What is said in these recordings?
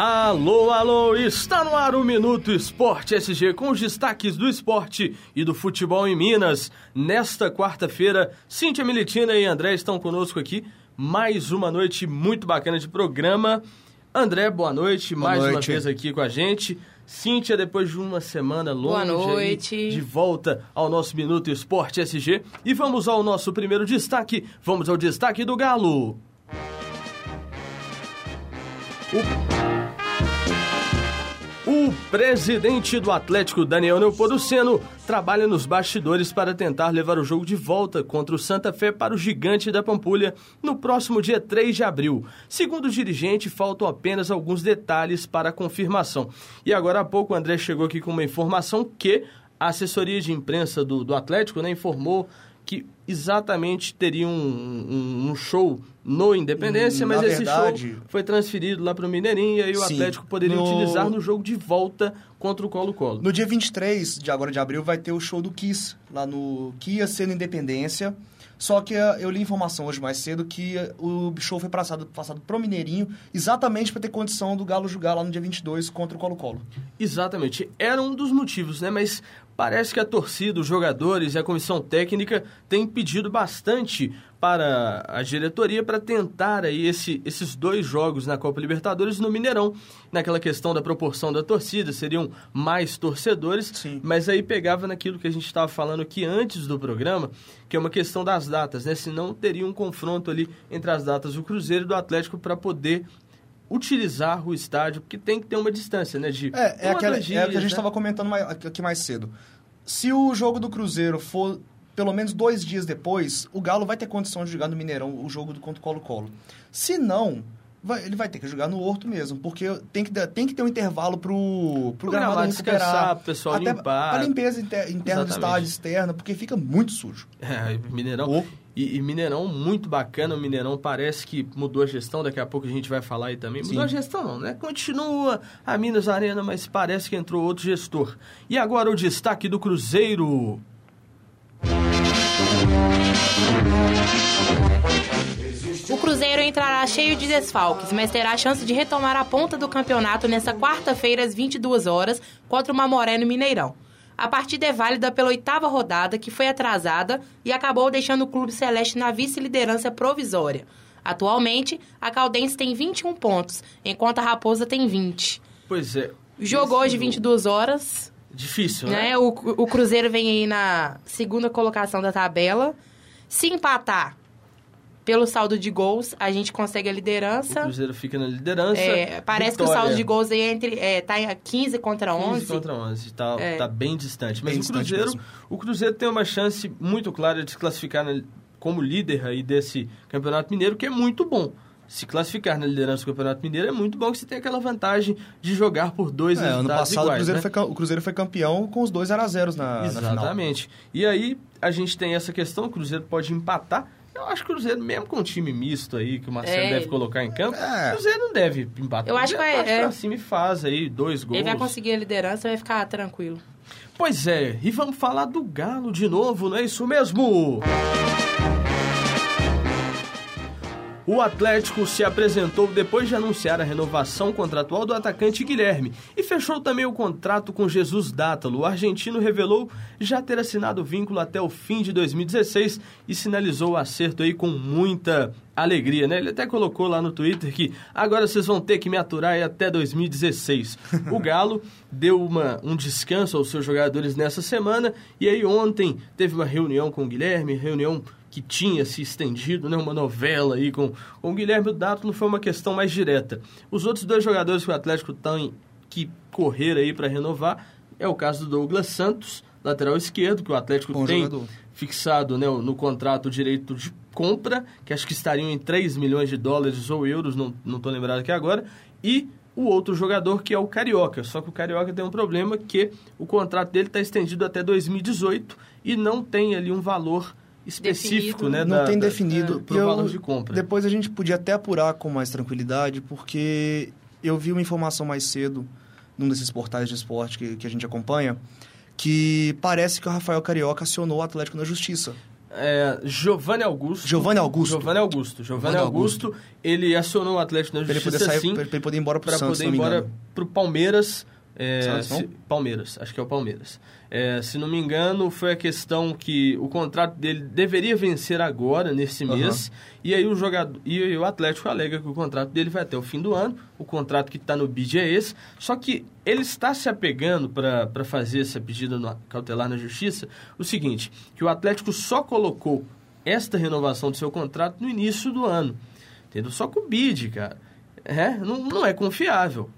Alô, alô, está no ar o Minuto Esporte SG com os destaques do esporte e do futebol em Minas. Nesta quarta-feira, Cíntia Militina e André estão conosco aqui. Mais uma noite muito bacana de programa. André, boa noite, boa mais noite. uma vez aqui com a gente. Cíntia, depois de uma semana longa de volta ao nosso Minuto Esporte SG. E vamos ao nosso primeiro destaque. Vamos ao destaque do Galo. O o presidente do Atlético, Daniel Neopoduceno, trabalha nos bastidores para tentar levar o jogo de volta contra o Santa Fé para o gigante da Pampulha no próximo dia 3 de abril. Segundo o dirigente, faltam apenas alguns detalhes para a confirmação. E agora há pouco o André chegou aqui com uma informação que a assessoria de imprensa do, do Atlético né, informou que exatamente teria um, um, um show no Independência, hum, mas esse verdade, show foi transferido lá para o Mineirinho e aí o sim, Atlético poderia no... utilizar no jogo de volta contra o Colo-Colo. No dia 23 de agora de abril vai ter o show do Kiss, lá no que ia ser no Independência. Só que eh, eu li informação hoje mais cedo que eh, o show foi passado, passado pro Mineirinho exatamente para ter condição do Galo jogar lá no dia 22 contra o Colo-Colo. Exatamente. Era um dos motivos, né? Mas parece que a torcida, os jogadores e a comissão técnica têm pedido bastante para a diretoria para tentar aí esse, esses dois jogos na Copa Libertadores no Mineirão. Naquela questão da proporção da torcida, seriam mais torcedores, Sim. mas aí pegava naquilo que a gente estava falando aqui antes do programa, que é uma questão das datas, né? Senão teria um confronto ali entre as datas do Cruzeiro e do Atlético para poder utilizar o estádio, porque tem que ter uma distância, né? De é, é, aquela, dias, é o que a gente estava né? comentando mais, aqui mais cedo. Se o jogo do Cruzeiro for pelo menos dois dias depois, o Galo vai ter condição de jogar no Mineirão o jogo do contra o Colo-Colo. Se não, vai, ele vai ter que jogar no Horto mesmo, porque tem que, tem que ter um intervalo pro, pro gramado recuperar. o pessoal até limpar. A limpeza inter, interna do estádio, externa, porque fica muito sujo. É, Mineirão... E, e, Mineirão muito bacana, o Mineirão parece que mudou a gestão, daqui a pouco a gente vai falar aí também. Mudou Sim. a gestão não, né? Continua a Minas Arena, mas parece que entrou outro gestor. E agora o destaque do Cruzeiro. O Cruzeiro entrará cheio de desfalques, mas terá a chance de retomar a ponta do campeonato nesta quarta-feira às 22 horas contra o Mamoré no Mineirão. A partida é válida pela oitava rodada, que foi atrasada e acabou deixando o Clube Celeste na vice-liderança provisória. Atualmente, a Caldense tem 21 pontos, enquanto a Raposa tem 20. Pois é. Jogou hoje 22 horas. Difícil, né? né? O, o Cruzeiro vem aí na segunda colocação da tabela. Se empatar, pelo saldo de gols, a gente consegue a liderança. O Cruzeiro fica na liderança. É, parece Vitória. que o saldo de gols aí é entre, é, tá em 15 contra 11. 15 contra 11, tá, é. tá bem distante. Mas bem o, Cruzeiro, o Cruzeiro tem uma chance muito clara de se classificar na, como líder aí desse Campeonato Mineiro, que é muito bom se classificar na liderança do Campeonato Mineiro é muito bom que você tem aquela vantagem de jogar por dois é, ano passado iguais, o, Cruzeiro né? foi, o Cruzeiro foi campeão com os dois 0 a 0 na, Exatamente. Na e aí a gente tem essa questão, o Cruzeiro pode empatar eu acho que o Cruzeiro, mesmo com o time misto aí, que o Marcelo é. deve colocar em campo, é. o Cruzeiro não deve empatar. Eu acho que vai. É. Pra cima e faz aí dois gols. Ele vai conseguir a liderança vai ficar tranquilo. Pois é, e vamos falar do Galo de novo, não é isso mesmo? O Atlético se apresentou depois de anunciar a renovação contratual do atacante Guilherme e fechou também o contrato com Jesus Dátalo. O argentino revelou já ter assinado o vínculo até o fim de 2016 e sinalizou o acerto aí com muita alegria, né? Ele até colocou lá no Twitter que agora vocês vão ter que me aturar até 2016. O Galo deu uma, um descanso aos seus jogadores nessa semana e aí ontem teve uma reunião com o Guilherme, reunião que tinha se estendido, né, uma novela aí com, com o Guilherme Dátolo foi uma questão mais direta. Os outros dois jogadores que o Atlético tem que correr aí para renovar é o caso do Douglas Santos, lateral esquerdo, que o Atlético Bom tem jogador. fixado né, no contrato direito de compra, que acho que estariam em 3 milhões de dólares ou euros, não estou lembrado aqui agora, e o outro jogador que é o Carioca. Só que o Carioca tem um problema que o contrato dele está estendido até 2018 e não tem ali um valor específico, definido. né? Não da, tem definido. Para o valor de compra. Depois a gente podia até apurar com mais tranquilidade, porque eu vi uma informação mais cedo num desses portais de esporte que, que a gente acompanha, que parece que o Rafael Carioca acionou o Atlético na Justiça. É, Giovanni Augusto. Giovanni Augusto. Giovanni Augusto. Giovanni Augusto, ele acionou o Atlético na Pra ele Justiça, poder sair, sim, pra ele poder ir embora pro para Santos, poder ir embora pro Palmeiras. É, se-? Palmeiras, acho que é o Palmeiras. É, se não me engano, foi a questão que o contrato dele deveria vencer agora, nesse Aham. mês, e aí o jogador e o Atlético alega que o contrato dele vai até o fim do ano, o contrato que está no bid é esse, só que ele está se apegando para fazer essa pedida no- cautelar na justiça, o seguinte, que o Atlético só colocou esta renovação do seu contrato no início do ano, entendeu? Só que o bid, cara, é, não, não é confiável.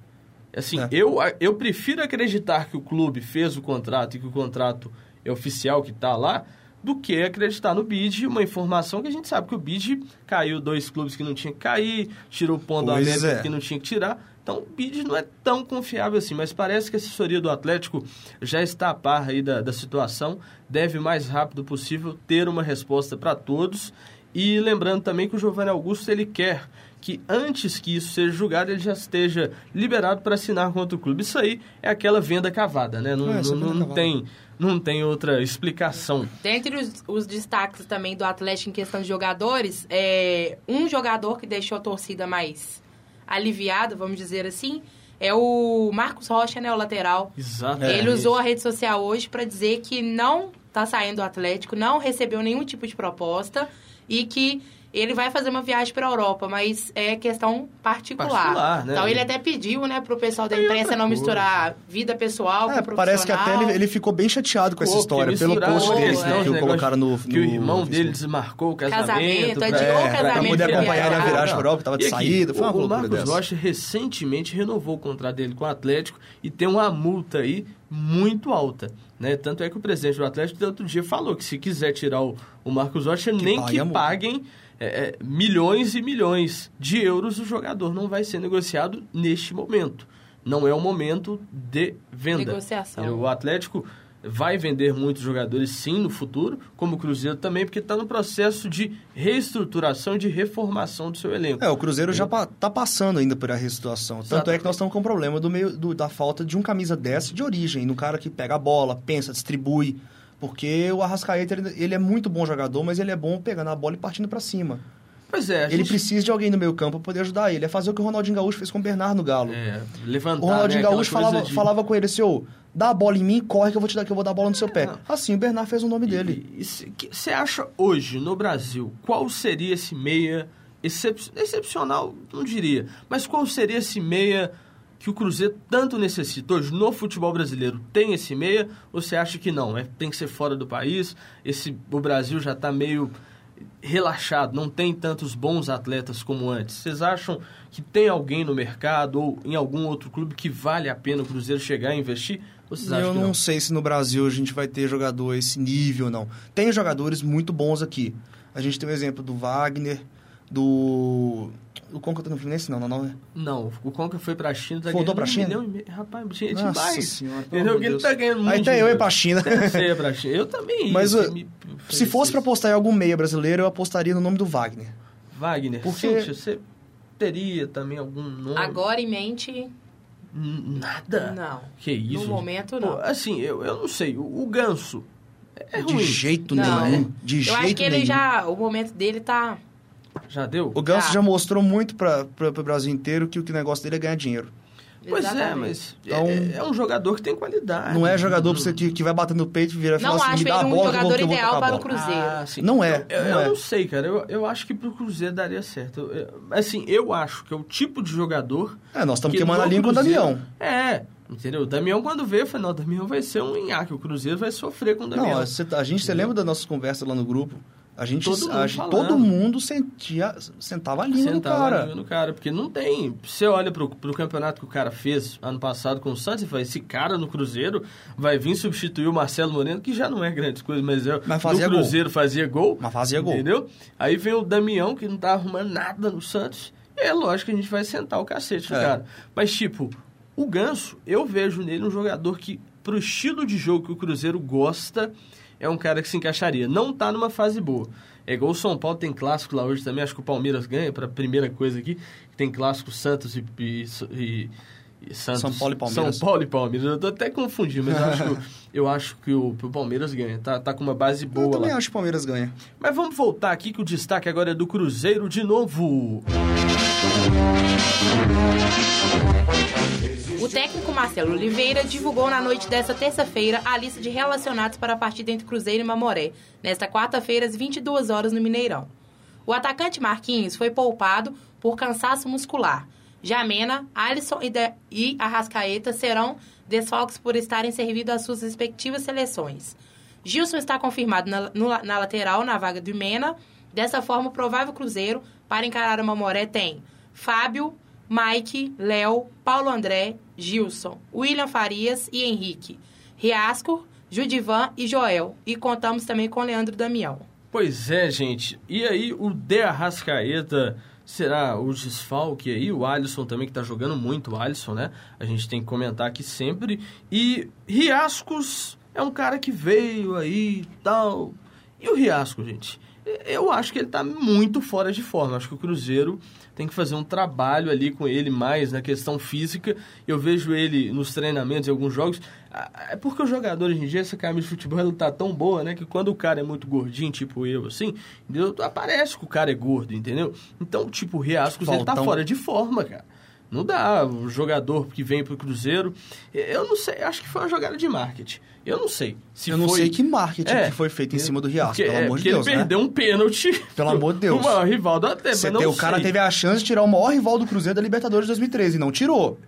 Assim, É. eu, eu prefiro acreditar que o clube fez o contrato e que o contrato é oficial que está lá, do que acreditar no bid, uma informação que a gente sabe que o bid caiu dois clubes que não tinha que cair, tirou o ponto Pois América é. que não tinha que tirar. Então, o bid não é tão confiável assim, mas parece que a assessoria do Atlético já está a par aí da, da situação, deve o mais rápido possível ter uma resposta para todos. E lembrando também que o Giovanni Augusto ele quer que antes que isso seja julgado, ele já esteja liberado para assinar contra o clube. Isso aí é aquela venda cavada, né? Não, É, não, não cavada. tem, não tem outra explicação. Dentre os, os destaques também do Atlético em questão de jogadores, é, um jogador que deixou a torcida mais aliviada, vamos dizer assim, é o Marcos Rocha, né, o lateral. Exato. Ele usou a rede social hoje para dizer que não tá saindo do Atlético, não recebeu nenhum tipo de proposta e que ele vai fazer uma viagem para a Europa, mas é questão particular. Particular, né? Então ele até pediu, né, pro pessoal da imprensa não misturar vida pessoal É, com parece que até ele, ficou bem chateado com essa Pô, história, pelo post a dele questão, que, negócios colocaram no, Que o no irmão Facebook. dele desmarcou o casamento. Casamento, pra- adiou o É, pra casamento. poder acompanhar ele a viagem pra Europa, que tava de aqui, saída. Foi uma o, o Marcos dessa. Rocha recentemente renovou o contrato dele com o Atlético e tem uma multa aí muito alta. Né? Tanto é que o presidente do Atlético do outro dia falou que se quiser tirar o, o Marcos Rocha, nem que a multa. paguem é, é, milhões e milhões de euros, o jogador não vai ser negociado neste momento. Não é o momento de venda. Negociação. O Atlético vai vender muitos jogadores sim no futuro, como o Cruzeiro também, porque está no processo de reestruturação e de reformação do seu elenco. É, o Cruzeiro já pa- tá passando ainda por a situação. Tanto Exatamente. é que nós estamos com o problema do meio, do- da falta de um camisa 10 de origem, no cara que pega a bola, pensa, distribui. Porque o Arrascaeta, ele, é muito bom jogador, mas ele é bom pegando a bola e partindo pra cima. Pois é, Ele gente- precisa de alguém no meio campo pra poder ajudar ele. É fazer o que o Ronaldinho Gaúcho fez com o Bernard no Galo. É, levantar, O Ronaldinho né, Gaúcho falava, de- falava com ele assim, ô, dá a bola em mim, corre que eu vou te dar, que eu vou dar a bola no seu pé. Assim, o Bernard fez o nome dele. Você acha hoje, no Brasil, qual seria esse meia excep- excepcional, não diria, mas qual seria esse meia que o Cruzeiro tanto necessita hoje no futebol brasileiro? Tem esse meia ou você acha que não? É, tem que ser fora do país? Esse, o Brasil já está meio relaxado, não tem tantos bons atletas como antes. Vocês acham que tem alguém no mercado ou em algum outro clube que vale a pena o Cruzeiro chegar e investir? Eu não, não? sei se no Brasil a gente vai ter jogador esse nível, não. Tem jogadores muito bons aqui. A gente tem o exemplo do Wagner, do... O Conca tá no Fluminense? Não, não, não. né? Não, o Conca foi pra China, tá Voltou pra China? milhão e meio. Rapaz, gente, Nossa vai. senhora, Entendeu? ele tá ganhando muito Aí até eu ir pra China. Você ia pra China. Eu também. Mas, ia, uh, me- Se fosse pra apostar em algum meia brasileiro, eu apostaria no nome do Wagner. Wagner, Porque- você teria também algum nome? Agora em mente, Nada? não. Que isso? No momento, Pô, não. assim, eu, eu não sei. O, o Ganso é de ruim. jeito Não. nenhum. De Eu jeito acho que ele nenhum. já. O momento dele tá. Já deu? O Ganso Tá. já mostrou muito para o Brasil inteiro que o que o negócio dele é ganhar dinheiro. Pois é, Exatamente. mas Então- é, é um jogador que tem qualidade. Não é jogador pra você que, que vai bater no peito e virar e Não falar assim, acho me dá a ele um bola que eu vou- jogador que eu vou ideal para o. Cruzeiro. Ah, sim. Não é, Eu, não eu é. não sei, cara. Eu, eu acho que pro Cruzeiro daria certo. Eu- assim, eu acho que é o tipo de jogador. É, nós estamos que queimando a língua com o Damião. É, entendeu? O Damião, quando veio, eu falei: não, o Damião vai ser um Inhaque. O Cruzeiro vai sofrer com o Damião. Não, você- a gente, você lembra das nossas conversas lá no grupo? A gente, Todo mundo a gente- todo mundo sentia, sentava a língua no Sentava cara. língua no cara, porque não tem. Você olha pro, pro campeonato que o cara fez ano passado com o Santos e fala: esse cara no Cruzeiro vai vir substituir o Marcelo Moreno, que já não é grande coisa, mas, é, Mas fazia no gol. Cruzeiro fazia gol. Mas fazia gol. Entendeu? Aí vem o Damião, que não tá arrumando nada no Santos. E é lógico que a gente vai sentar o cacete É. cara. Mas, tipo, o Ganso, eu vejo nele um jogador que, pro estilo de jogo que o Cruzeiro gosta, é um cara que se encaixaria. Não tá numa fase boa. É igual o São Paulo tem clássico lá hoje também, acho que o Palmeiras ganha, pra primeira coisa aqui, que tem clássico Santos e, e, e, Santos, São Paulo e Palmeiras. São Paulo e Palmeiras. Eu tô até confundindo, mas eu acho, que, eu acho que o, o Palmeiras ganha. Tá, tá com uma base boa Eu também lá. acho que o Palmeiras ganha. Mas vamos voltar aqui que o destaque agora é do Cruzeiro de novo. O técnico Marcelo Oliveira divulgou na noite desta terça-feira a lista de relacionados para a partida entre Cruzeiro e Mamoré, nesta quarta-feira às 22 horas no Mineirão. O atacante Marquinhos foi poupado por cansaço muscular. Jamena, Alisson e, de e Arrascaeta serão desfalques por estarem servindo às suas respectivas seleções. Gilson está confirmado na, no, na lateral, na vaga do Mena. Dessa forma, o provável Cruzeiro para encarar o Mamoré tem Fábio, Mike, Léo, Paulo André, Gilson, William Farias e Henrique, Riasco, Judivan e Joel. E contamos também com Leandro Damião. Pois é, gente. E aí, o De Arrascaeta será o desfalque aí? O Alisson também, que tá jogando muito, o Alisson, né? A gente tem que comentar aqui sempre. E Riascos é um cara que veio aí e tal. E o Riasco, gente? Eu acho que ele tá muito fora de forma. Acho que o Cruzeiro tem que fazer um trabalho ali com ele mais na questão física. Eu vejo ele nos treinamentos em alguns jogos. É porque o jogador hoje em dia, essa camisa de futebol ela tá tão boa, né? Que quando o cara é muito gordinho, tipo eu, assim, entendeu? aparece que o cara é gordo, entendeu? Então, tipo, o Riascos, ele tá fora de forma, cara. Não dá, o jogador que vem pro Cruzeiro. Eu não sei, acho que foi uma jogada de marketing. Eu não sei. Se eu não foi... sei que marketing É, que foi feito em cima do Riasco, Porque, pelo é, amor de Deus, ele né? perdeu um pênalti. Pelo amor de Deus. O maior rival do Atlético. Você não tem- o cara teve a chance de tirar o maior rival do Cruzeiro da Libertadores de 2013 e não tirou.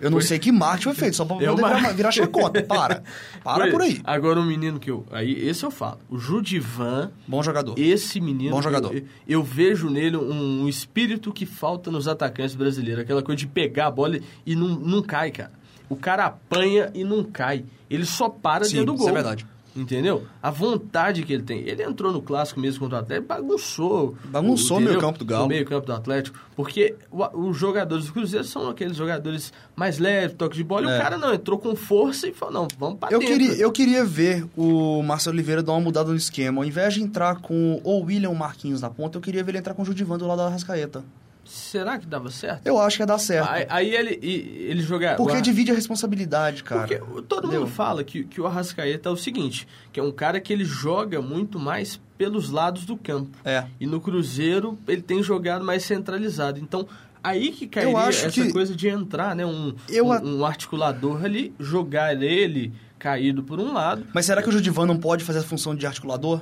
Eu não sei que marketing foi feito, só pra É poder uma- virar, chacota. Para. Para por aí. Agora um menino que eu. Aí, esse eu falo. O Judivan, Bom jogador. esse menino. Bom jogador. Eu, eu vejo nele um, um espírito que falta nos atacantes brasileiros. Aquela coisa de pegar a bola e não, não cai, cara. O cara apanha e não cai. Ele só para Sim, dentro do isso gol. é verdade. Entendeu? A vontade que ele tem. Ele entrou no clássico mesmo contra o Atlético, bagunçou. Bagunçou o entendeu? meio-campo do Galo. O meio-campo do Atlético. Porque os jogadores do Cruzeiro são aqueles jogadores mais leves, toque de bola. E É. o cara não, entrou com força e falou: não, vamos pra Eu dentro. queria, eu queria ver o Marcelo Oliveira dar uma mudada no esquema. Ao invés de entrar com o William Marquinhos na ponta, eu queria ver ele entrar com o Judivan do lado da Rascaeta. Será que dava certo? Eu acho que ia dar certo. Aí, aí ele, ele jogar. Porque Ar- divide a responsabilidade, cara. Porque todo Entendeu? mundo fala que, que o Arrascaeta é o seguinte: que é um cara que ele joga muito mais pelos lados do campo. É. E no Cruzeiro ele tem jogado mais centralizado. Então, aí que cairia acho essa que- coisa de entrar, né? Um, Eu um, a- um articulador ali, jogar ele caído por um lado. Mas será que o Judivan não pode fazer a função de articulador?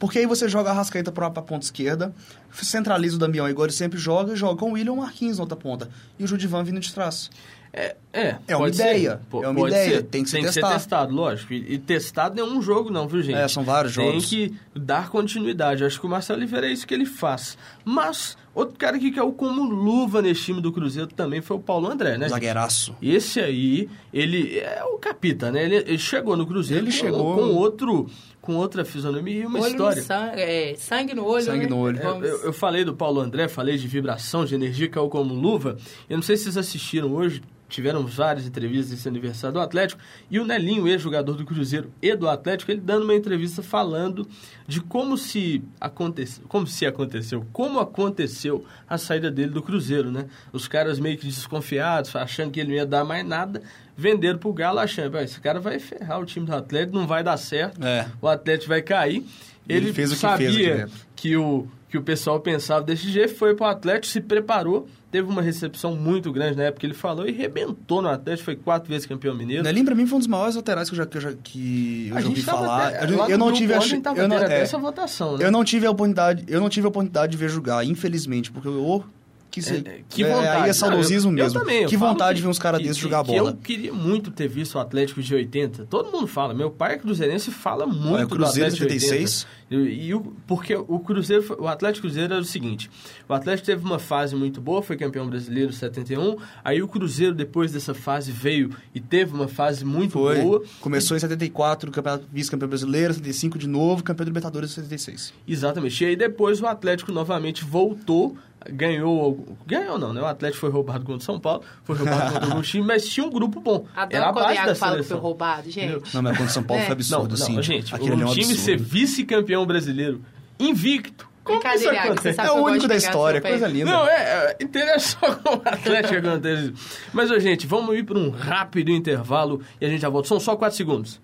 Porque aí você joga a Rascaeta pra, pra ponta esquerda, centraliza o Damião ele sempre joga, e joga com o William Marquinhos na outra ponta. E o Judivan vindo de trás. É, é, É uma ideia, ser. É uma pode ideia, ser. tem que se tem testar. ser testado, lógico. E, e testado não é um jogo, não, viu, gente? É, são vários tem jogos. que dar continuidade. Acho que o Marcelo Oliveira é isso que ele faz. Mas, outro cara que caiu como luva nesse time do Cruzeiro também foi o Paulo André, né? gente? Zagueiraço. Esse aí, ele é o capita, né? Ele, ele chegou no Cruzeiro Ele com, chegou- com outro, com outra fisionomia e uma Olho história. Sangue, é, sangue no olho. Sangue né? no olho. É, Vamos- Eu, eu falei do Paulo André, falei de vibração, de energia, caiu como luva. Eu não sei se vocês assistiram hoje, tiveram várias entrevistas nesse aniversário do Atlético, e o Nelinho, ex-jogador do Cruzeiro e do Atlético, ele dando uma entrevista falando de como se aconteceu, como se aconteceu, como aconteceu a saída dele do Cruzeiro, né? Os caras meio que desconfiados, achando que ele não ia dar mais nada, venderam pro Galo achando, "Pô, esse cara vai ferrar o time do Atlético, não vai dar certo, É. o Atlético vai cair. Ele Ele, fez o que sabia fez que o, que o pessoal pensava desse jeito, foi pro Atlético, se preparou, teve uma recepção muito grande na época que ele falou e rebentou no Atlético, foi quatro vezes campeão mineiro. Nelim, pra mim, foi um dos maiores laterais que eu já, que eu já, que eu já ouvi falar. até- eu, eu não tive a eu não, é, essa votação, né? eu não tive a oportunidade, eu não tive a oportunidade de ver jogar, infelizmente, porque eu que sei, É, é, que é, vontade. aí é saudosismo mesmo. Eu também, eu que vontade que- de ver uns caras que- desses que- jogar que bola. Eu queria muito ter visto o Atlético de 80. Todo mundo fala. Meu pai é cruzeirense e fala muito o Cruzeiro do Atlético de 76. 80. E, e o, porque o Cruzeiro, o Atlético Cruzeiro era o seguinte: o Atlético teve uma fase muito boa, foi campeão brasileiro em 71. Aí o Cruzeiro, depois dessa fase, veio e teve uma fase muito Foi. boa. Começou em 74, campeonato vice-campeão brasileiro, 75 de novo, campeão da Libertadores em 76. Exatamente. E aí depois o Atlético novamente voltou, ganhou. Ganhou não, né? O Atlético foi roubado contra o São Paulo, foi roubado contra algum time, mas tinha um grupo bom. Adoro Era a o base da fala que foi seleção. roubado, gente. Não, mas contra o São Paulo É. foi Não, absurdo, não, assim. gente, Aquele ali é o um time absurdo. ser vice-campeão brasileiro invicto. Como que isso acontece? sabe É o único da história, coisa linda. Não, é, é entender só com o Atlético acontece isso. Mas, ô, gente, vamos ir para um rápido intervalo e a gente já volta. São só 4 segundos.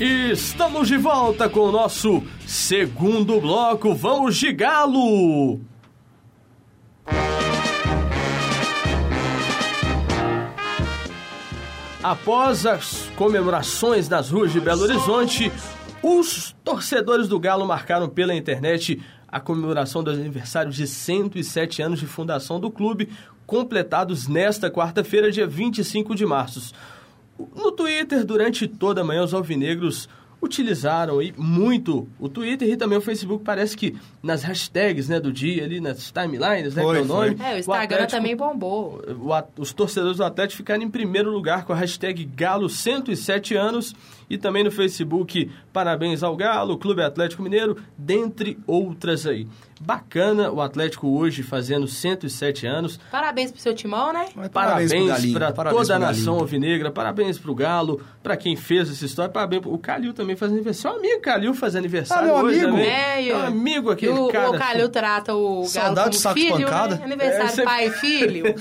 Estamos de volta com o nosso segundo bloco. Vamos de galo! Após as comemorações nas ruas de Belo Horizonte, os torcedores do Galo marcaram pela internet a comemoração do aniversário de 107 anos de fundação do clube, completados nesta quarta-feira, dia 25 de março. No Twitter, durante toda a manhã, os alvinegros utilizaram aí muito o Twitter e também o Facebook. Parece que nas hashtags né, do dia, ali nas timelines, né, Foi, que é o nome. foi. É, o Instagram Atlético- também bombou. o os torcedores do Atlético ficaram em primeiro lugar com a hashtag Galo 107 anos e também no Facebook Parabéns ao Galo, Clube Atlético Mineiro, dentre outras aí. Bacana o Atlético hoje fazendo 107 anos. Parabéns pro seu timão, né? Parabéns, Galinho, para parabéns toda a nação alvinegra, parabéns pro Galo, para quem fez essa história, parabéns pro... O Calil também faz aniversário. Seu amigo Calil faz aniversário Ah, meu hoje amigo? também. É, e É um amigo aquele o, cara. o Calil trata o Galo Saudade como do saco de filho, pancada? né? Aniversário É, você- pai e filho.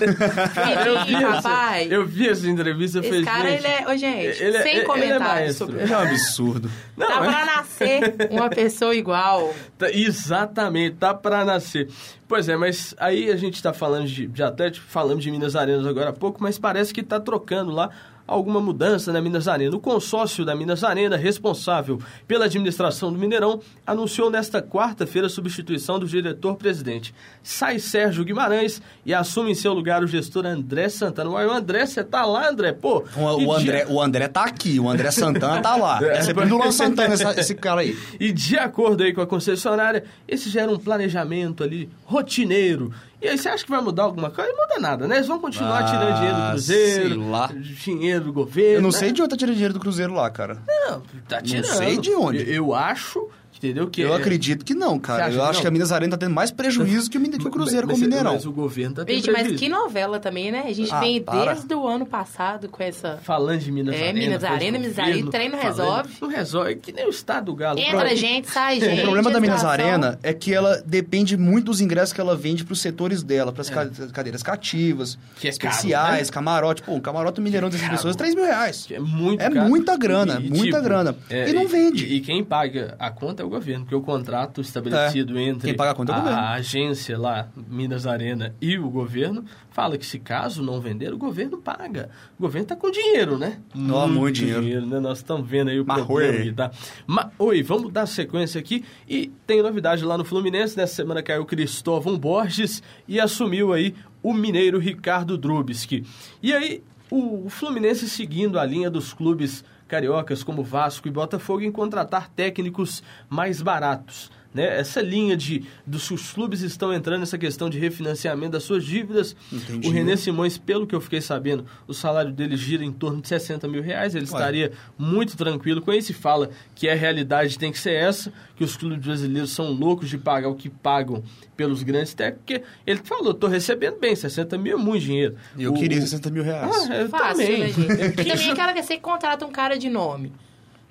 Eu vi, Filhinho, essa, papai. eu vi essa entrevista. eu Esse falei, cara, gente, ele é... Ô, gente, ele é- sem ele é comentários sobre Ele é um absurdo. Não, Tá é- pra nascer uma pessoa igual. Tá- exatamente, tá pra nascer. Pois é, mas aí a gente tá falando de, de Atlético, falamos de Minas Arenas agora há pouco, mas parece que tá trocando lá alguma mudança na Minas Arena. O consórcio da Minas Arena, responsável pela administração do Mineirão, anunciou nesta quarta-feira a substituição do diretor-presidente. Sai Sérgio Guimarães e assume em seu lugar o gestor André Santana. Uai, o André, você tá lá, André? Pô, O, o André, o André tá aqui, o André Santana tá lá. É, sempre do Santana essa- esse cara aí. E de acordo aí com a concessionária, esse já era um planejamento ali rotineiro. E aí você acha que vai mudar alguma coisa? Não muda nada, né? Eles vão continuar Ah, tirando dinheiro do Cruzeiro, sei lá. dinheiro do governo. Eu não né? sei de onde tá tirando dinheiro do Cruzeiro lá, cara. Não, tá tirando. sei de onde. Eu, eu acho, entendeu? Que Eu é- acredito que não, cara. Eu acho não? que a Minas Arena tá tendo mais prejuízo que o, que o Cruzeiro mas, com o Mineirão. Mas o governo tá tendo Gente, mas prejuízo. que novela também, né? A gente Ah, vem para. desde o ano passado com essa... Falando de Minas É, Arena. Minas faz Arena, Minas governo, Arena, treino resolve. Não resolve, que nem o estado do Galo. Entra Pro- gente, sai gente. O problema da Minas. Arena é que ela depende muito dos ingressos que ela vende pros setores dela, pras ca- cadeiras cativas, É. Que é caro, especiais, né? camarote. Pô, um camarote do Mineirão dessas Caro. pessoas, 3 mil reais. É muito É caro. muita grana, muita grana. E não vende. E, e quem paga a conta é o governo, porque o contrato estabelecido entre Quem paga a é governo. agência lá, Minas Arena, e o governo, fala que se caso não vender, o governo paga. O governo tá com dinheiro, né? Ó, muito dinheiro. né? Nós estamos vendo aí o Mas, problema que tá. Mas, oi, vamos dar sequência aqui. E tem novidade lá no Fluminense. Nessa semana caiu Cristóvão Borges e assumiu aí o mineiro Ricardo Drubski. E aí, o Fluminense seguindo a linha dos clubes cariocas como Vasco e Botafogo em contratar técnicos mais baratos. Né? Essa linha de dos os clubes estão entrando nessa questão de refinanciamento das suas dívidas. Entendi. O René Simões, pelo que eu fiquei sabendo, o salário dele gira em torno de 60 mil reais. Ele Ué. estaria muito tranquilo com isso e fala que a realidade tem que ser essa, que os clubes brasileiros são loucos de pagar o que pagam pelos grandes técnicos, porque ele falou, tô recebendo bem, 60 mil é muito dinheiro. Eu O- queria 60 mil reais. Ah, eu Fácil, também. né, gente? Eu E quis- também aquela que você contrata um cara de nome.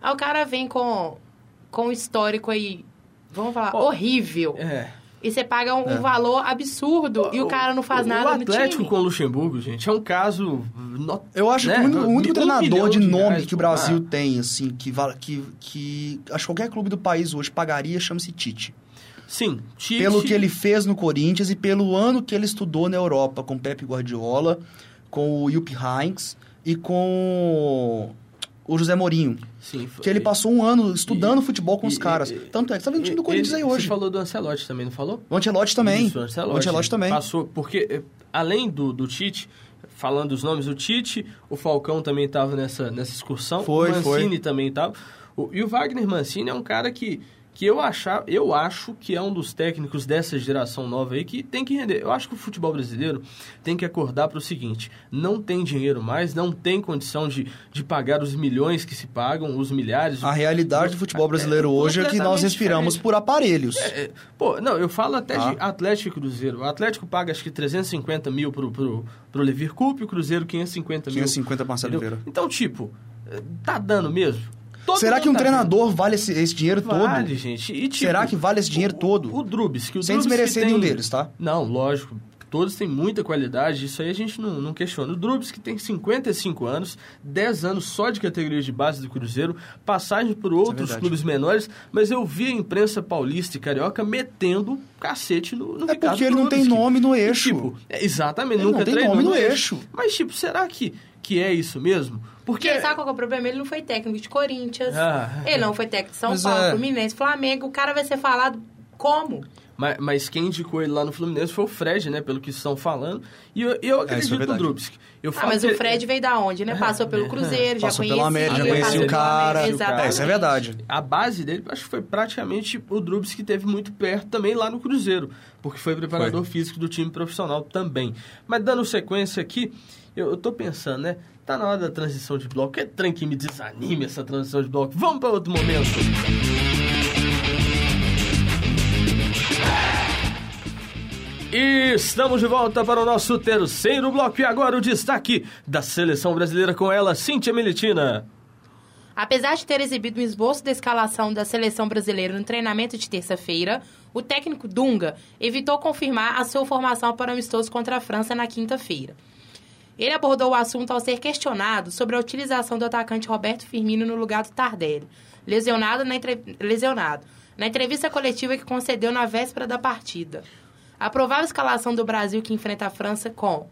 Aí o cara vem com, com um histórico aí, vamos falar, horrível. É. E você paga um, É. valor absurdo e o cara não faz o, nada O no Atlético time. com o Luxemburgo, gente, é um caso... no- Eu acho né? que o único, o Um treinador de nome reais, que o. Brasil Ah, tem, assim, que, que, que acho que qualquer clube do país hoje pagaria, chama-se Tite. Sim, Tite... Pelo que ele fez no Corinthians e pelo ano que ele estudou na Europa com Pepe Guardiola, com o Jupp Heynckes e com o José Mourinho. Sim, foi- Que ele passou um ano estudando futebol com e- os caras. e- Tanto é que você tá vendo o time do Corinthians Ele- aí hoje. Você falou do Ancelotti também, não falou? O Ancelotti também. Isso, o Ancelotti, o Ancelotti também. Passou, porque eh, além do, do Tite, falando dos nomes, o Tite, o Falcão também estava nessa, nessa excursão. Foi, o Mancini foi. também estava. E o Wagner Mancini é um cara que, que eu, achar, eu acho que é um dos técnicos dessa geração nova aí que tem que render. Eu acho que o futebol brasileiro tem que acordar para o seguinte: não tem dinheiro mais, não tem condição de, de pagar os milhões que se pagam, os milhares. A realidade do futebol brasileiro É hoje é que nós respiramos diferente. por aparelhos. É, pô, não, eu falo até Tá. de Atlético e Cruzeiro. O Atlético paga acho que 350 mil pro, pro, pro Lever Cup, o Cruzeiro 550 mil. 550 Marcelo. Então, tipo, tá dando mesmo? Todo Será que um tá treinador vale esse, esse dinheiro Vale, todo? gente. E, tipo, Será que vale esse dinheiro o- todo? O, o Drubis, que o Sem Drubis desmerecer tem... nenhum deles, tá? Não, lógico. Todos têm muita qualidade, isso aí a gente não, não questiona. O Drubis, que tem 55 anos, 10 anos só de categoria de base do Cruzeiro, passagem por outros verdade. clubes menores, mas eu vi a imprensa paulista e carioca metendo cacete no, no É Ricardo porque ele não tem nome no e, eixo. tipo, é, exatamente, Ele nunca não tem treinou nome no eixo. Mas, tipo, será que, que é isso mesmo? Porque... Porque sabe qual que é o problema? Ele não foi técnico de Corinthians. Ah. Ele não foi técnico de São Paulo, é. Fluminense, Flamengo. O cara vai ser falado como? Mas, mas quem indicou ele lá no Fluminense foi o Fred, né? Pelo que estão falando. E eu, eu É, é acredito no verdade. Drubsky. Eu Ah, mas que o Fred veio da onde, né? Passou pelo Cruzeiro, já Passou conhecia. pela América, já conhecia o cara. América, É, isso é verdade. A base dele, acho que foi praticamente o Drubs que teve muito perto também lá no Cruzeiro, porque foi preparador físico do time profissional também. Mas dando sequência aqui, eu, eu tô pensando, né? Tá na hora da transição de bloco. Que trem que me desanime essa transição de bloco. Vamos para outro momento. E estamos de volta para o nosso terceiro bloco e agora o destaque da seleção brasileira com ela, Cíntia Militina. Apesar de ter exibido um esboço da escalação da seleção brasileira no treinamento de terça-feira, o técnico Dunga evitou confirmar a sua formação para o amistoso contra a França na quinta-feira. Ele abordou o assunto ao ser questionado sobre a utilização do atacante Roberto Firmino no lugar do Tardelli, lesionado na, entre- lesionado, na entrevista coletiva que concedeu na véspera da partida. A provável escalação do Brasil que enfrenta a França com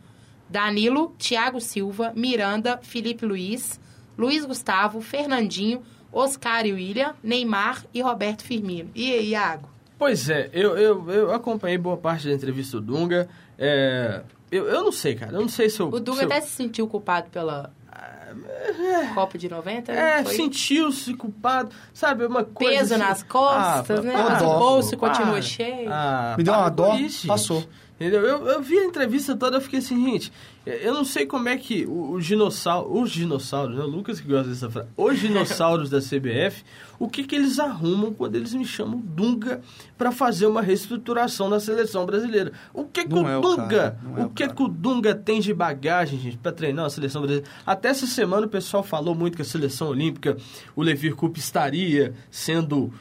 Danilo, Thiago Silva, Miranda, Felipe Luiz, Luiz Gustavo, Fernandinho, Oscar e William, Neymar e Roberto Firmino. E aí, Iago? Pois é, eu, eu, eu acompanhei boa parte da entrevista do Dunga. É, eu, eu não sei, cara. Eu não sei se eu. O Dunga se eu- até se sentiu culpado pela Copa de 90? É, Foi sentiu-se culpado, sabe? Uma coisa. Peso assim- nas costas, Ah, né? Mas o bolso continua cheio. Ah, Me deu uma dó, isso, passou. gente. Entendeu? Eu, eu vi a entrevista toda, eu fiquei assim, gente, eu não sei como é que o, o dinossauro, os dinossauros, né? O Lucas que gosta dessa frase, os dinossauros da CBF, o que que eles arrumam quando eles me chamam Dunga para fazer uma reestruturação na seleção brasileira? O que que Não o é o Dunga, cara, não é o o que cara. que o Dunga tem de bagagem, gente, para treinar a seleção brasileira? Até essa semana o pessoal falou muito que a seleção olímpica, o Levir Coupe estaria sendo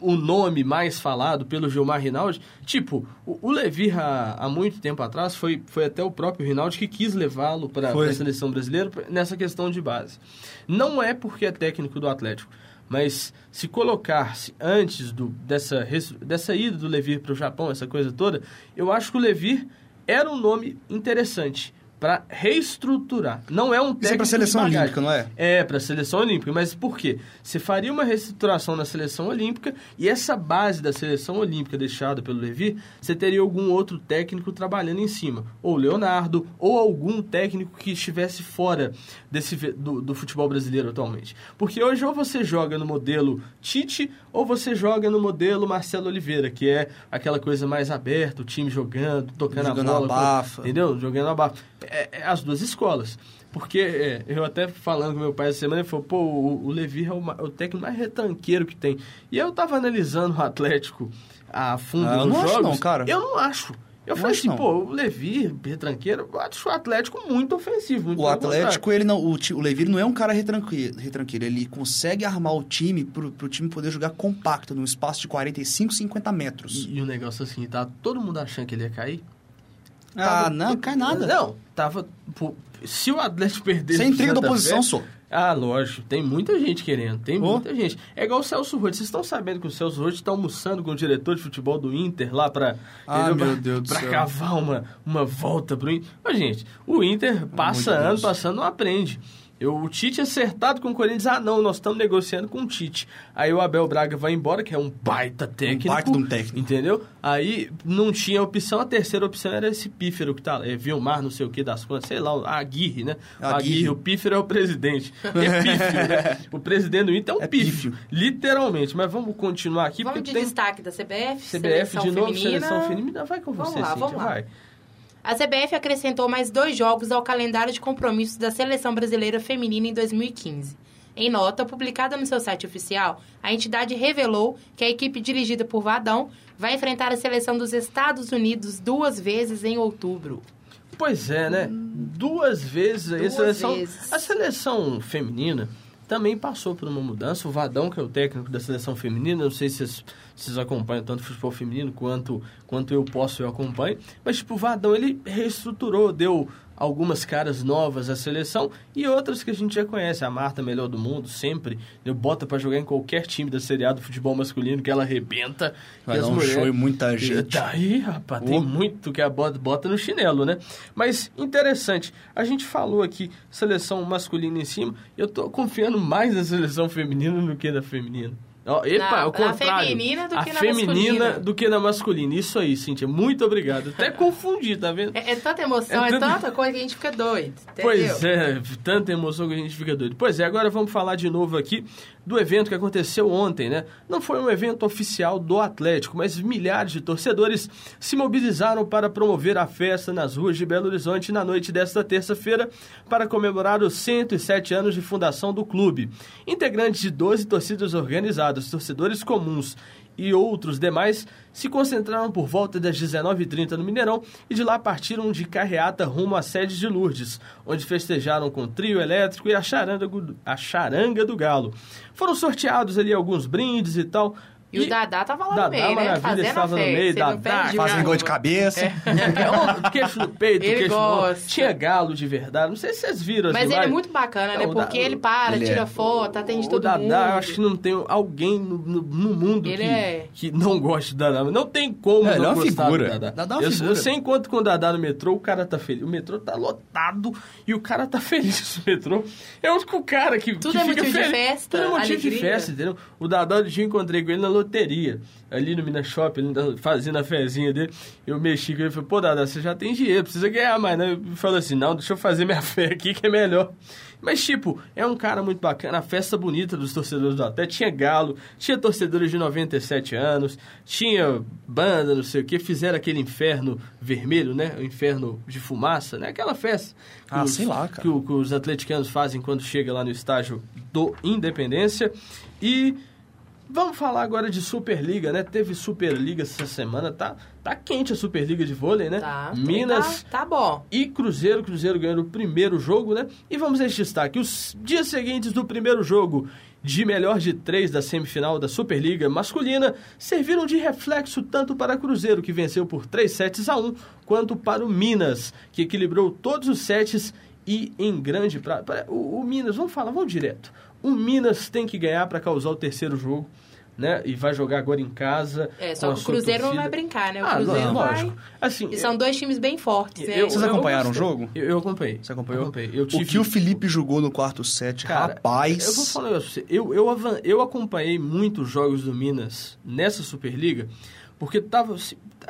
o nome mais falado pelo Gilmar Rinaldi. Tipo, o, o Levir, há, há muito tempo atrás, foi, foi até o próprio Rinaldi que quis levá-lo para a seleção brasileira nessa questão de base. Não é porque é técnico do Atlético, mas se colocar-se antes do, dessa, dessa ida do Levir para o Japão, essa coisa toda, eu acho que o Levir era um nome interessante para reestruturar. Não é um técnico Isso é de seleção olímpica, não é? É, para a seleção olímpica. Mas por quê? Você faria uma reestruturação na seleção olímpica e essa base da seleção olímpica deixada pelo Levi, você teria algum outro técnico trabalhando em cima. Ou Leonardo, ou algum técnico que estivesse fora desse, do, do futebol brasileiro atualmente. Porque hoje ou você joga no modelo Tite, ou você joga no modelo Marcelo Oliveira, que é aquela coisa mais aberta, o time jogando, tocando Jogando a bola. a bafa. Entendeu? Jogando a barra. É, é as duas escolas. Porque é, eu até falando com meu pai essa semana, ele falou, pô, o, o Levi é o, ma- o técnico mais retranqueiro que tem. E eu tava analisando o Atlético a fundo Ah, eu nos não acho jogos. não, cara. Eu não acho. Eu Não falei acho assim, não. pô, o Levi, retranqueiro, eu acho o Atlético muito ofensivo. Muito O Atlético, ele não, o, o Levir não é um cara retranqueiro, retranqueiro. Ele consegue armar o time pro, pro time poder jogar compacto, num espaço de 45, 50 contrário. metros. E, e o negócio assim, tá todo mundo achando que ele ia cair. Ah, Tava- não, cai nada. Não, tava... se o Atlético perdesse... Você é intriga da oposição, só. Ah, lógico. Tem muita gente querendo. Tem Oh. muita gente. É igual o Celso Roth. Vocês estão sabendo que o Celso Roth está almoçando com o diretor de futebol do Inter lá para Ah, meu Pra- Deus do pra céu. cavar uma, uma volta pro Inter. Mas, gente, o Inter passa amor de ano Deus. passando não aprende. Eu, o Tite acertado com o Corinthians, ah não, nós estamos negociando com o Tite. Aí o Abel Braga vai embora, que é um baita técnico. baita de um técnico. Entendeu? Aí não tinha opção, a terceira opção era esse pífero que tá lá, é Vilmar, não sei o que das contas, sei lá, a Aguirre, né? O Aguirre. Aguirre, o pífero é o presidente. É pífio, né? O presidente do Inter é um É pífio, pífio. literalmente. Mas vamos continuar aqui, Vamos porque de tem destaque da CBF, CBF seleção de novo, feminina. seleção feminina. Vai com Vamos você, lá, Cíntia, vamos lá. vai. A CBF acrescentou mais dois jogos ao calendário de compromissos da Seleção Brasileira Feminina em 2015. Em nota publicada no seu site oficial, a entidade revelou que a equipe dirigida por Vadão vai enfrentar a seleção dos Estados Unidos duas vezes em outubro. Pois é, né? Duas vezes aí a Duas seleção. vezes. A seleção feminina, também passou por uma mudança. O Vadão, que é o técnico da seleção feminina, não sei se vocês, vocês acompanham tanto o futebol feminino quanto, quanto eu posso, eu acompanho. Mas, tipo, o Vadão, ele reestruturou, deu algumas caras novas à seleção e outras que a gente já conhece. A Marta, melhor do mundo, sempre. Eu bota para jogar em qualquer time da Série A do futebol masculino que ela arrebenta. Vai dar um mulheres... show e muita gente. Daí, rapaz, tem muito que a bota, bota no chinelo, né? Mas interessante, a gente falou aqui seleção masculina em cima, eu tô confiando mais na seleção feminina do que na feminina. Oh, epa, na, ao contrário. A feminina do a que na feminina masculina. do que na masculina. Isso aí, Cíntia. Muito obrigado. Até confundi, tá vendo? É, é tanta emoção, é, é, tanta coisa que a gente fica doido. Entendeu? Pois é, tanta emoção que a gente fica doido. Pois é, agora vamos falar de novo aqui do evento que aconteceu ontem, né? Não foi um evento oficial do Atlético, mas milhares de torcedores se mobilizaram para promover a festa nas ruas de Belo Horizonte na noite desta terça-feira para comemorar os 107 anos de fundação do clube. Integrantes de 12 torcidas organizadas, torcedores comuns e outros demais se concentraram por volta das 19h30 no Mineirão e de lá partiram de carreata rumo à sede de Lourdes, onde festejaram com trio elétrico e a charanga, a charanga do Galo. Foram sorteados ali alguns brindes e tal, e, e, o Dadá tava lá Dadá, no meio, né? Fazendo estava no meio, Dadá, fazendo gol de cabeça. É. é queixo no peito, ele queixo gosta. no... Tinha galo de verdade. Não sei se vocês viram. Mas ele é muito bacana, né? Porque ele para, ele tira é. foto, atende o todo Dadá, mundo. eu acho que não tem alguém no, no, no mundo que, é... que não goste do Dadá. Não tem como é, não é uma gostar figura. do Dadá. Dadá é uma eu, figura. eu sei enquanto com o Dadá no metrô, o cara tá feliz. O metrô tá lotado e o cara tá feliz no metrô. É o único cara que, Tudo que é fica motivo de festa, Tudo é motivo alegria. de festa, entendeu? O Dadá, eu encontrei com ele na loteria ali no Minas Shopping, fazendo a fezinha dele, eu mexi com ele e falei, pô, Dada, você já tem dinheiro, precisa ganhar mais, né? Ele falou assim, não, deixa eu fazer minha fé aqui que é melhor. Mas, tipo, é um cara muito bacana, a festa bonita dos torcedores do Atlético. Tinha galo, tinha torcedores de 97 anos, tinha banda, não sei o que, fizeram aquele inferno vermelho, né? O inferno de fumaça, né? Aquela festa que, ah, os, sei lá, cara. Que, que os atleticanos fazem quando chega lá no estágio do Independência. E Vamos falar agora de Superliga, né? Teve Superliga essa semana, tá, tá quente a Superliga de vôlei, né? Tá, Minas tá, tá bom. e Cruzeiro. Cruzeiro ganhando o primeiro jogo, né? E vamos registrar que os dias seguintes do primeiro jogo de melhor de três da semifinal da Superliga masculina serviram de reflexo tanto para Cruzeiro, que venceu por 3 sets a 1, quanto para o Minas, que equilibrou todos os sets e em grande... Pra... O, o Minas, vamos falar, vamos direto. O Minas tem que ganhar para causar o terceiro jogo. Né? E vai jogar agora em casa. É, só que o Cruzeiro não vai brincar, né? O ah, Cruzeiro não, vai. Lógico. Assim, e são dois times bem fortes, né? Vocês acompanharam o jogo? Eu, eu acompanhei. Você acompanhou? Eu acompanhei. Eu tive... O que o Felipe jogou no quarto set, Cara, rapaz. Eu vou falar pra você. Eu, eu, eu acompanhei muitos jogos do Minas nessa Superliga, porque tava,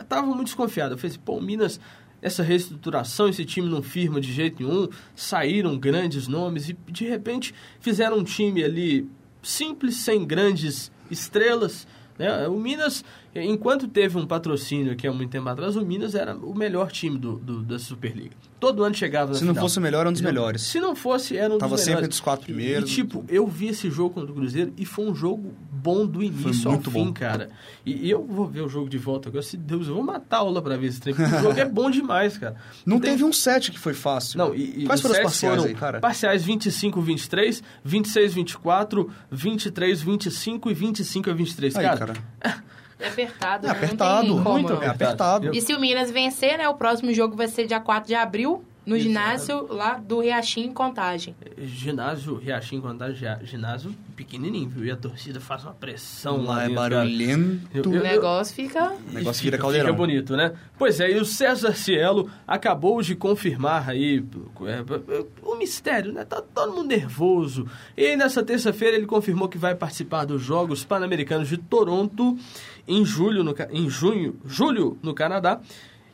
tava muito desconfiado. Eu falei assim, pô, o Minas essa reestruturação, esse time não firma de jeito nenhum, saíram grandes nomes e de repente fizeram um time ali simples, sem grandes estrelas. Né? O Minas, enquanto teve um patrocínio aqui há muito tempo atrás, o Minas era o melhor time do, do da Superliga. Todo ano chegava Se não final. fosse o melhor, era um dos melhores. Se não fosse, era um Tava dos melhores. sempre entre os quatro primeiros. E, tipo, eu vi esse jogo contra o Cruzeiro e foi um jogo bom do início ao fim, bom. cara. E, eu vou ver o jogo de volta agora. Se Deus, eu vou matar a aula pra ver esse porque O jogo é bom demais, cara. Não tem- teve um set que foi fácil. Não, e, e Quais foram os parciais foram aí, cara? Parciais 25, 23, 26, 24, 23, 25 e 25 a 23. Aí, cara, cara. É apertado, É né? Não apertado. tem como, Muito não. É apertado. E se o Minas vencer, né? O próximo jogo vai ser dia 4 de abril, no Exato. ginásio lá do Riachim em Contagem. ginásio, Riachim, tá gi- ginásio pequenininho, viu? E a torcida faz uma pressão lá, Lá é barulhento. Eu- O negócio fica... O negócio vira Fica- caldeirão. Fica bonito, né? Pois é, e o César Cielo acabou de confirmar aí é, o mistério, né? Tá todo mundo nervoso. E nessa terça-feira ele confirmou que vai participar dos Jogos Pan-Americanos de Toronto em julho, no, em junho, julho no Canadá.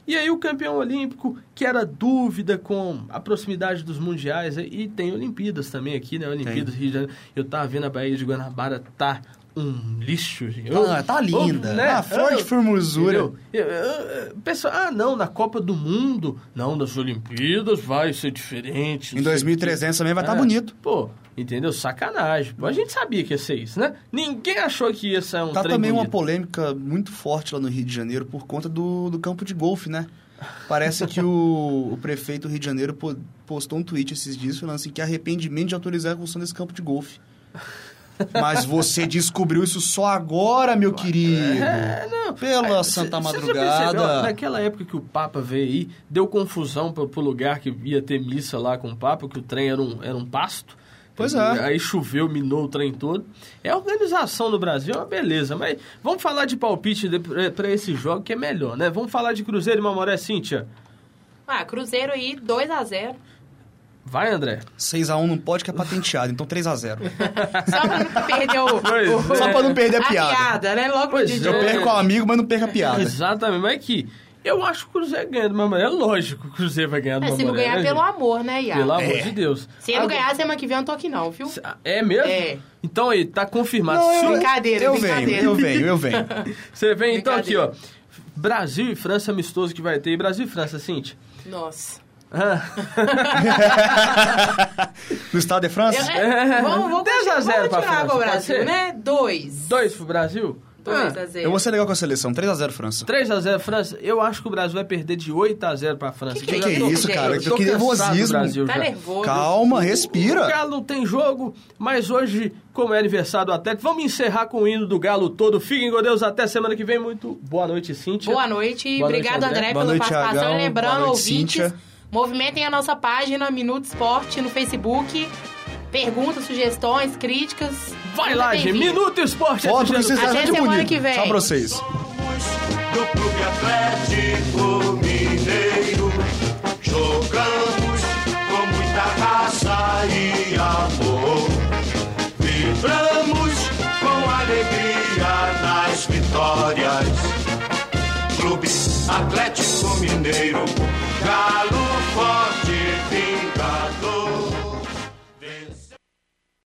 E aí o campeão olímpico, que era dúvida com a proximidade dos mundiais, e tem Olimpíadas também aqui, né? Olimpíadas Rio de Janeiro. Eu tava vendo a Baía de Guanabara, tá um lixo. gente. Ah, tá linda. né? Ah, flor de Eu- formosura. Entendeu? Eu- eu- eu- Pessoal, ah, não, na Copa do Mundo, não, nas Olimpíadas vai ser diferente. Em sei o 2300 também vai estar É. bonito. Pô, entendeu? Sacanagem. Pô, a gente sabia que ia ser isso, né? Ninguém achou que ia ser um Tá também uma bonito. polêmica muito forte lá no Rio de Janeiro por conta do, do campo de golfe, né? Parece que o, o prefeito do Rio de Janeiro po- postou um tweet esses dias falando assim que arrependimento de autorizar a construção desse campo de golfe. Mas você descobriu isso só agora, meu querido. É, não. Pela Aí, Santa cê- cê Madrugada. percebeu? Naquela época que o Papa veio aí, deu confusão pro, pro lugar que ia ter missa lá com o Papa, que o trem era um, era um pasto. Pois é. Aí choveu, minou o trem todo. É a organização no Brasil, é uma beleza. Mas vamos falar de palpite de, pra, pra esse jogo, que é melhor, né? Vamos falar de Cruzeiro e Mamoré, Cíntia. Ah, Cruzeiro aí, 2 a 0 Vai, André. 6x1 não pode, que é patenteado. Então 3x0. Só pra não perder o... O- é. Só pra não perder a a piada. piada, né? Logo Pois no é. Eu de perco o amigo, mas não perco a piada. Exatamente, mas é que eu acho que o Cruzeiro ganha do Mamoré. É lógico que o Cruzeiro vai ganhar do É, se não ganhar né, pelo gente? amor, né, Iago? Pelo amor É. de Deus. Se ele não Agora- ganhar, semana que vem eu não tô aqui não, viu? É mesmo? É. Então aí, tá confirmado. Não, eu, Brincadeira, eu brincadeira. venho, eu venho, eu venho. Você vem então aqui, ó. Brasil e França amistoso que vai ter. E Brasil e França, Cintia? Nossa. Ah, No Estado de França? Eu- é, vamos, vamos, 10 a 0 vamos pra tirar França, o Brasil, né? 2. dois pro Brasil? 2 Ah, a 0. Eu vou ser legal com a seleção. 3x0 França. 3x0 França. Eu acho que o Brasil vai perder de 8x0 pra França. Que que é já tô- isso, cara? eu Que tô do nervosismo. Brasil Tá já. nervoso. Calma, O respira. Galo tem jogo, mas hoje, como é aniversário do Atlético, vamos encerrar com o hino do Galo todo. Fiquem com Deus até semana que vem. Muito boa noite, Cíntia. Boa noite. Boa noite, Obrigado, André. André, Boa pela noite, participação. Thiagão. E lembrando, Boa noite, ouvintes, Cíntia. Movimentem a nossa página Minuto Esporte no Facebook. Perguntas, sugestões, críticas. Vai lá, gente. Minuto Esporte. Foto que vocês Até semana bonito. que vem. Só pra vocês. do Clube Atlético Mineiro. Jogamos com muita raça e amor. Vibramos com alegria nas vitórias. Clube Atlético Mineiro, Galo forte